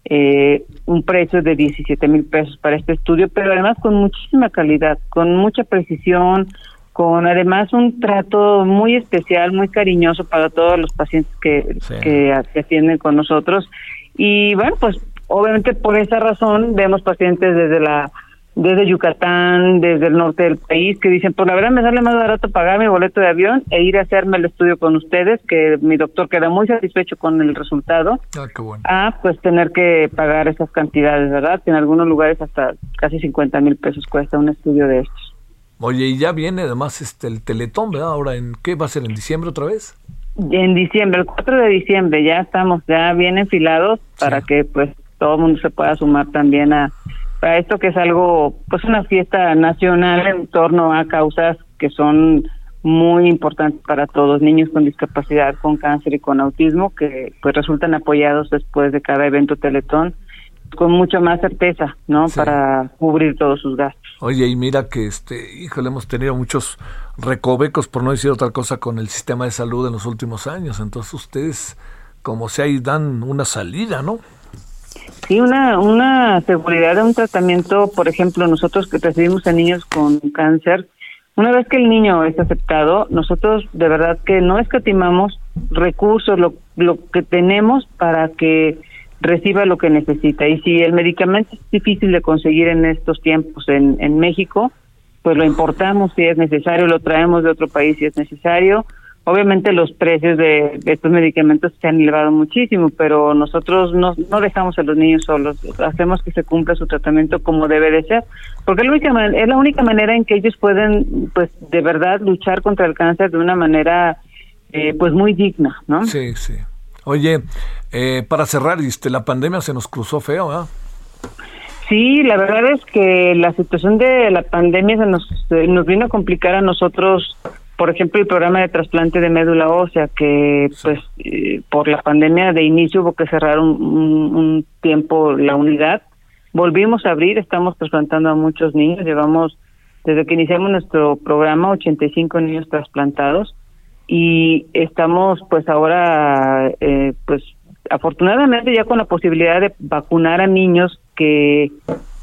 Speaker 9: eh, un precio de 17 mil pesos para este estudio, pero además con muchísima calidad, con mucha precisión, con además un trato muy especial, muy cariñoso para todos los pacientes que, que, atienden con nosotros. Y bueno, pues obviamente por esa razón vemos pacientes desde la desde Yucatán, desde el norte del país, que dicen, pues la verdad me sale más barato pagar mi boleto de avión e ir a hacerme el estudio con ustedes, que mi doctor queda muy satisfecho con el resultado,
Speaker 1: ah, qué bueno.
Speaker 9: a pues tener que pagar esas cantidades, ¿verdad? En algunos lugares hasta casi 50 mil pesos cuesta un estudio de estos.
Speaker 1: Oye, y ya viene además este el Teletón, ¿verdad? Ahora, ¿en qué va a ser? ¿En diciembre otra vez?
Speaker 9: En diciembre, el 4 de diciembre, ya estamos ya bien enfilados para que pues todo el mundo se pueda sumar también a para esto que es algo, pues una fiesta nacional en torno a causas que son muy importantes para todos, niños con discapacidad, con cáncer y con autismo, que pues resultan apoyados después de cada evento Teletón con mucha más certeza, ¿no? Para cubrir todos sus gastos.
Speaker 1: Oye, y mira que, este, híjole, hemos tenido muchos recovecos, por no decir otra cosa, con el sistema de salud en los últimos años. Entonces ustedes, como se ahí, dan una salida, ¿no?
Speaker 9: Sí, una, una seguridad de un tratamiento, por ejemplo, nosotros que recibimos a niños con cáncer, una vez que el niño es aceptado, nosotros de verdad que no escatimamos recursos, lo, lo que tenemos para que reciba lo que necesita. Y si el medicamento es difícil de conseguir en estos tiempos en, en México, pues lo importamos si es necesario, lo traemos de otro país si es necesario. Obviamente los precios de, estos medicamentos se han elevado muchísimo, pero nosotros no, no dejamos a los niños solos, hacemos que se cumpla su tratamiento como debe de ser, porque es la única, es la única manera en que ellos pueden, pues, de verdad luchar contra el cáncer de una manera, eh, pues, muy digna, ¿no?
Speaker 1: Sí, sí. Oye, eh, para cerrar, este, la pandemia se nos cruzó feo, ¿verdad?
Speaker 9: Sí, la verdad es que la situación de la pandemia se nos, nos vino a complicar a nosotros, por ejemplo, el programa de trasplante de médula ósea, que pues eh, por la pandemia de inicio hubo que cerrar un, un, tiempo la unidad. Volvimos a abrir, estamos trasplantando a muchos niños, llevamos desde que iniciamos nuestro programa 85 niños trasplantados. Y estamos pues ahora eh, pues afortunadamente ya con la posibilidad de vacunar a niños que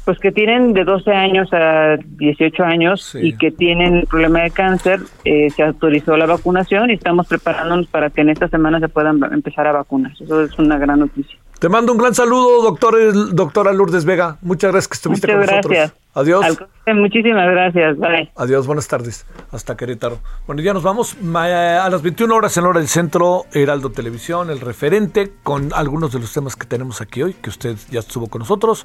Speaker 9: pues que tienen de 12 años a 18 años y que tienen problema de cáncer, eh, se autorizó la vacunación y estamos preparándonos para que en esta semana se puedan empezar a vacunar. Eso es una gran noticia.
Speaker 1: Te mando un gran saludo, doctor, doctora Lourdes Vega. Muchas gracias que estuviste con nosotros. Adiós.
Speaker 9: muchísimas gracias. Bye.
Speaker 1: Adiós, buenas tardes. Hasta Querétaro. Bueno, ya nos vamos. A las 21 horas en hora del centro, Heraldo Televisión, el referente, con algunos de los temas que tenemos aquí hoy, que usted ya estuvo con nosotros.